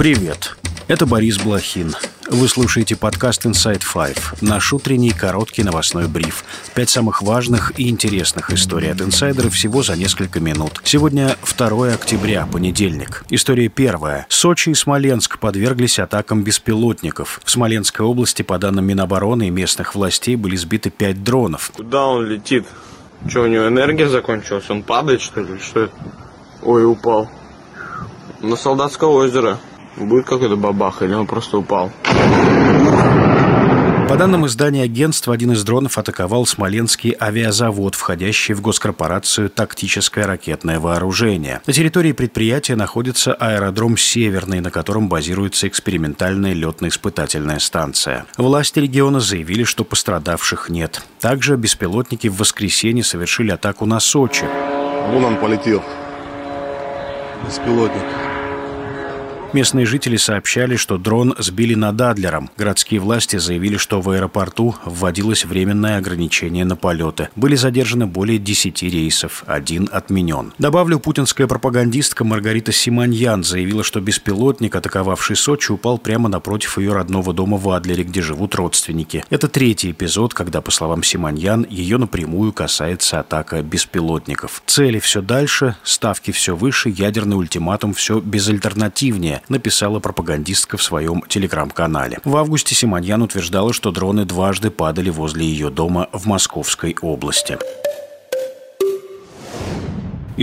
Привет, это Борис Блохин. Вы слушаете подкаст Inside Five, наш утренний короткий новостной бриф. Пять самых важных и интересных историй от инсайдера всего за несколько минут. Сегодня 2 октября, понедельник. История первая. Сочи и Смоленск подверглись атакам беспилотников. В Смоленской области, по данным Минобороны и местных властей, были сбиты пять дронов. Куда он летит? Что, у него энергия закончилась? Он падает, что ли? Что это? Ой, упал. На Солдатское озеро. Будет какой-то бабах, или он просто упал? По данным издания агентства, один из дронов атаковал Смоленский авиазавод, входящий в госкорпорацию «Тактическое ракетное вооружение». На территории предприятия находится аэродром «Северный», на котором базируется экспериментальная летно-испытательная станция. Власти региона заявили, что пострадавших нет. Также беспилотники в воскресенье совершили атаку на Сочи. Вон он полетел. Беспилотник. Местные жители сообщали, что дрон сбили над Адлером. Городские власти заявили, что в аэропорту вводилось временное ограничение на полеты. Были задержаны более 10 рейсов, один отменен. Добавлю, путинская пропагандистка Маргарита Симоньян заявила, что беспилотник, атаковавший Сочи, упал прямо напротив ее родного дома в Адлере, где живут родственники. Это третий эпизод, когда, по словам Симоньян, ее напрямую касается атака беспилотников. Цели все дальше, ставки все выше, ядерный ультиматум все безальтернативнее написала пропагандистка в своем телеграм-канале. В августе Симоньян утверждала, что дроны дважды падали возле ее дома в Московской области.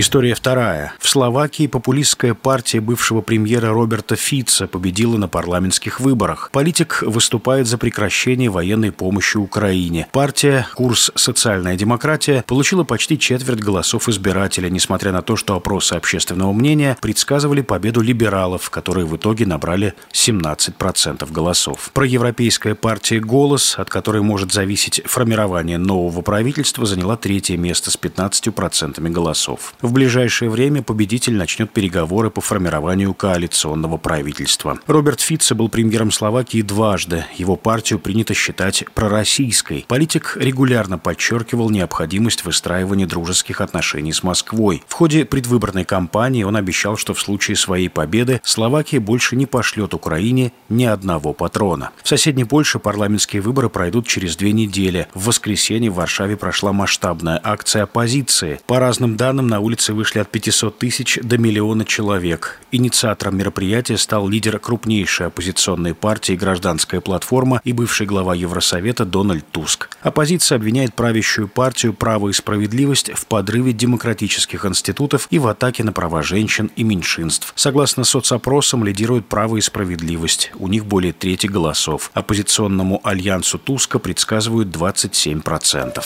История вторая. В Словакии популистская партия бывшего премьера Роберта Фица победила на парламентских выборах. Политик выступает за прекращение военной помощи Украине. Партия «Курс социальная демократия» получила почти четверть голосов избирателя, несмотря на то, что опросы общественного мнения предсказывали победу либералов, которые в итоге набрали 17% голосов. Проевропейская партия «Голос», от которой может зависеть формирование нового правительства, заняла третье место с 15% голосов. В ближайшее время победитель начнет переговоры по формированию коалиционного правительства. Роберт Фитце был премьером Словакии дважды. Его партию принято считать пророссийской. Политик регулярно подчеркивал необходимость выстраивания дружеских отношений с Москвой. В ходе предвыборной кампании он обещал, что в случае своей победы Словакия больше не пошлет Украине ни одного патрона. В соседней Польше парламентские выборы пройдут через две недели. В воскресенье в Варшаве прошла масштабная акция оппозиции. По разным данным, на улице улицы вышли от 500 тысяч до миллиона человек. Инициатором мероприятия стал лидер крупнейшей оппозиционной партии «Гражданская платформа» и бывший глава Евросовета Дональд Туск. Оппозиция обвиняет правящую партию «Право и справедливость» в подрыве демократических институтов и в атаке на права женщин и меньшинств. Согласно соцопросам, лидирует «Право и справедливость». У них более трети голосов. Оппозиционному альянсу Туска предсказывают 27%.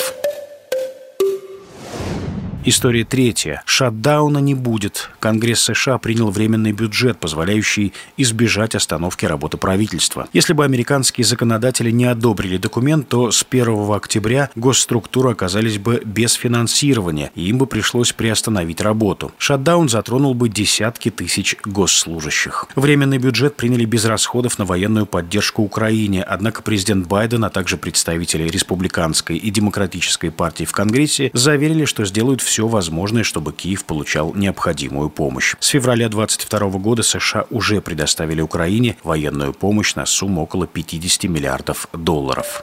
История третья. Шатдауна не будет. Конгресс США принял временный бюджет, позволяющий избежать остановки работы правительства. Если бы американские законодатели не одобрили документ, то с 1 октября госструктуры оказались бы без финансирования, и им бы пришлось приостановить работу. Шатдаун затронул бы десятки тысяч госслужащих. Временный бюджет приняли без расходов на военную поддержку Украине, однако президент Байден, а также представители республиканской и демократической партии в Конгрессе заверили, что сделают все все возможное, чтобы Киев получал необходимую помощь. С февраля 2022 года США уже предоставили Украине военную помощь на сумму около 50 миллиардов долларов.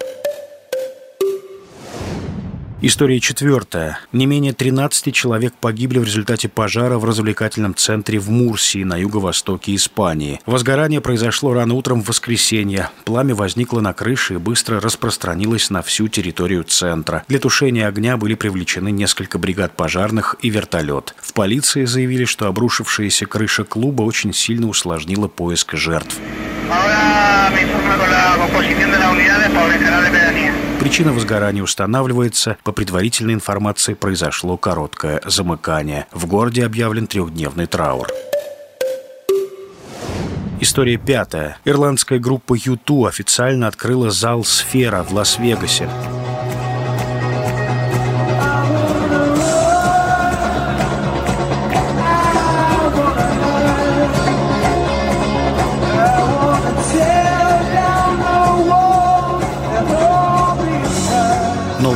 История четвертая. Не менее 13 человек погибли в результате пожара в развлекательном центре в Мурсии на юго-востоке Испании. Возгорание произошло рано утром в воскресенье. Пламя возникло на крыше и быстро распространилось на всю территорию центра. Для тушения огня были привлечены несколько бригад пожарных и вертолет. В полиции заявили, что обрушившаяся крыша клуба очень сильно усложнила поиск жертв. Причина возгорания устанавливается. По предварительной информации произошло короткое замыкание. В городе объявлен трехдневный траур. История пятая. Ирландская группа U2 официально открыла зал «Сфера» в Лас-Вегасе.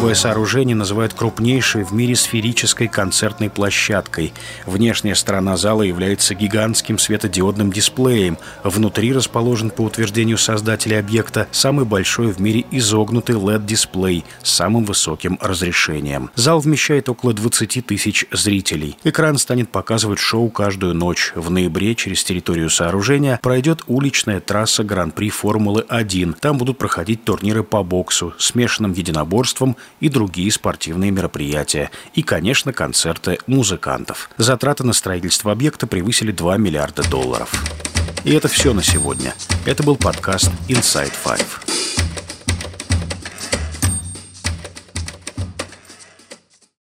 Новое сооружение называют крупнейшей в мире сферической концертной площадкой. Внешняя сторона зала является гигантским светодиодным дисплеем. Внутри расположен, по утверждению создателя объекта, самый большой в мире изогнутый LED-дисплей с самым высоким разрешением. Зал вмещает около 20 тысяч зрителей. Экран станет показывать шоу каждую ночь. В ноябре через территорию сооружения пройдет уличная трасса Гран-при Формулы-1. Там будут проходить турниры по боксу, смешанным единоборством и другие спортивные мероприятия. И, конечно, концерты музыкантов. Затраты на строительство объекта превысили 2 миллиарда долларов. И это все на сегодня. Это был подкаст Inside Five.